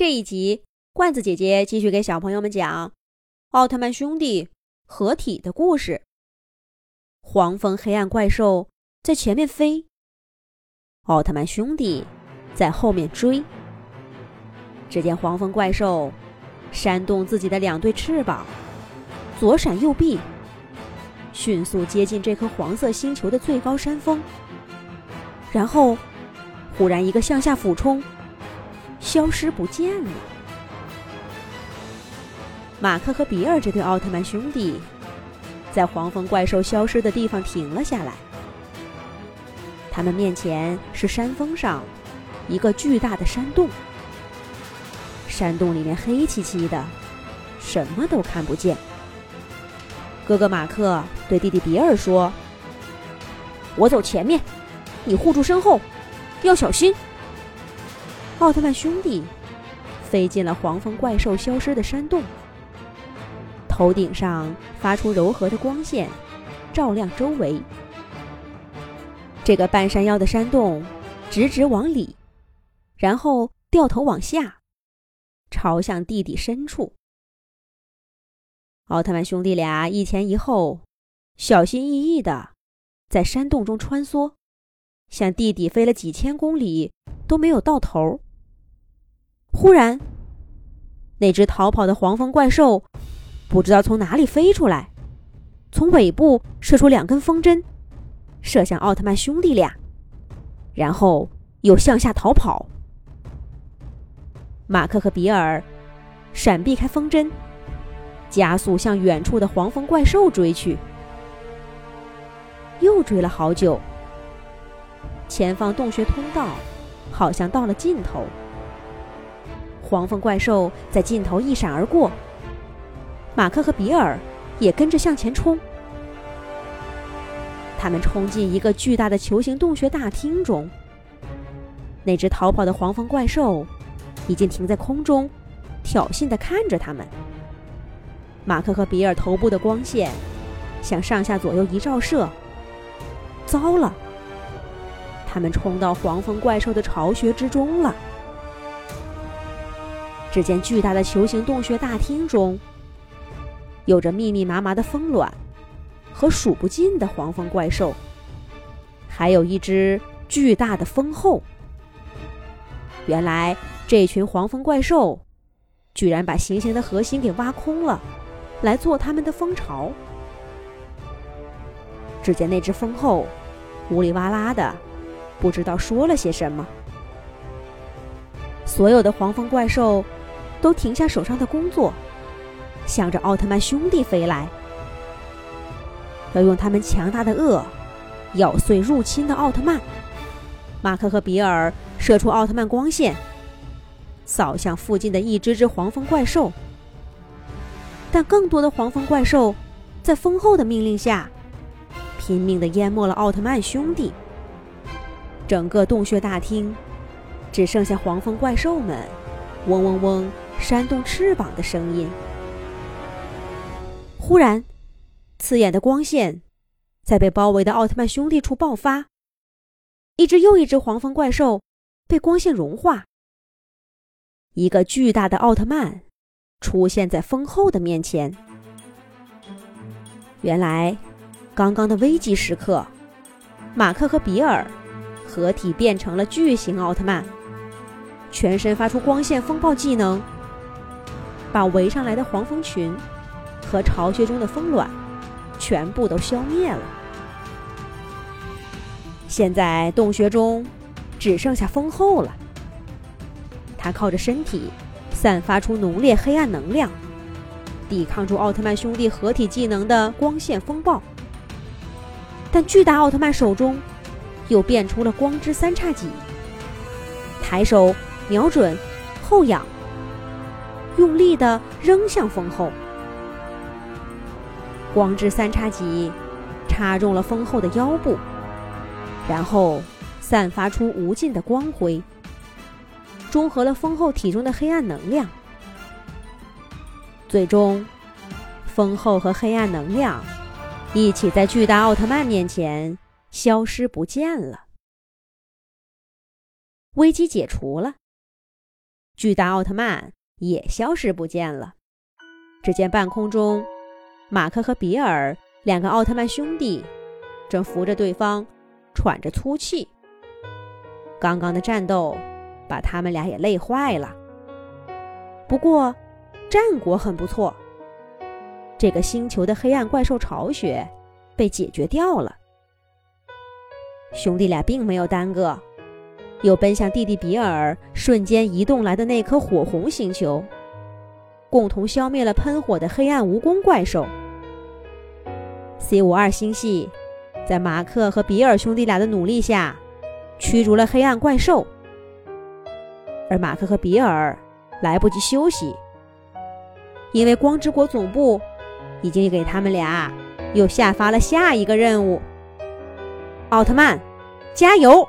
这一集，罐子姐姐继续给小朋友们讲奥特曼兄弟合体的故事。黄蜂黑暗怪兽在前面飞，奥特曼兄弟在后面追。只见黄蜂怪兽扇动自己的两对翅膀，左闪右避，迅速接近这颗黄色星球的最高山峰，然后忽然一个向下俯冲。消失不见了。马克和比尔这对奥特曼兄弟，在黄蜂怪兽消失的地方停了下来。他们面前是山峰上一个巨大的山洞，山洞里面黑漆漆的，什么都看不见。哥哥马克对弟弟比尔说：“我走前面，你护住身后，要小心。”奥特曼兄弟飞进了黄蜂怪兽消失的山洞，头顶上发出柔和的光线，照亮周围。这个半山腰的山洞直直往里，然后掉头往下，朝向地底深处。奥特曼兄弟俩一前一后，小心翼翼的在山洞中穿梭，向地底飞了几千公里都没有到头。忽然，那只逃跑的黄蜂怪兽不知道从哪里飞出来，从尾部射出两根风筝，射向奥特曼兄弟俩，然后又向下逃跑。马克和比尔闪避开风筝，加速向远处的黄蜂怪兽追去。又追了好久，前方洞穴通道好像到了尽头。黄蜂怪兽在尽头一闪而过，马克和比尔也跟着向前冲。他们冲进一个巨大的球形洞穴大厅中。那只逃跑的黄蜂怪兽已经停在空中，挑衅地看着他们。马克和比尔头部的光线向上下左右一照射，糟了！他们冲到黄蜂怪兽的巢穴之中了。只见巨大的球形洞穴大厅中，有着密密麻麻的蜂卵和数不尽的黄蜂怪兽，还有一只巨大的蜂后。原来这群黄蜂怪兽居然把行星的核心给挖空了，来做他们的蜂巢。只见那只蜂后呜里哇啦的，不知道说了些什么。所有的黄蜂怪兽。都停下手上的工作，向着奥特曼兄弟飞来，要用他们强大的颚咬碎入侵的奥特曼。马克和比尔射出奥特曼光线，扫向附近的一只只黄蜂怪兽。但更多的黄蜂怪兽在蜂后的命令下，拼命地淹没了奥特曼兄弟。整个洞穴大厅只剩下黄蜂怪兽们，嗡嗡嗡。扇动翅膀的声音。忽然，刺眼的光线在被包围的奥特曼兄弟处爆发，一只又一只黄蜂怪兽被光线融化。一个巨大的奥特曼出现在蜂后的面前。原来，刚刚的危机时刻，马克和比尔合体变成了巨型奥特曼，全身发出光线风暴技能。把围上来的黄蜂群和巢穴中的蜂卵全部都消灭了。现在洞穴中只剩下蜂后了。他靠着身体散发出浓烈黑暗能量，抵抗住奥特曼兄弟合体技能的光线风暴。但巨大奥特曼手中又变出了光之三叉戟，抬手瞄准，后仰。用力的扔向风后，光之三叉戟插中了风后的腰部，然后散发出无尽的光辉，中和了风后体中的黑暗能量。最终，风后和黑暗能量一起在巨大奥特曼面前消失不见了。危机解除了。巨大奥特曼也消失不见了。只见半空中，马克和比尔两个奥特曼兄弟正扶着对方，喘着粗气。刚刚的战斗把他们俩也累坏了。不过，战果很不错。这个星球的黑暗怪兽巢穴被解决掉了。兄弟俩并没有耽搁，又奔向弟弟比尔瞬间移动来的那颗火红星球，共同消灭了喷火的黑暗蜈蚣怪兽。C 五二星系在马克和比尔兄弟俩的努力下。驱逐了黑暗怪兽，而马克和比尔来不及休息，因为光之国总部已经给他们俩又下发了下一个任务。奥特曼，加油！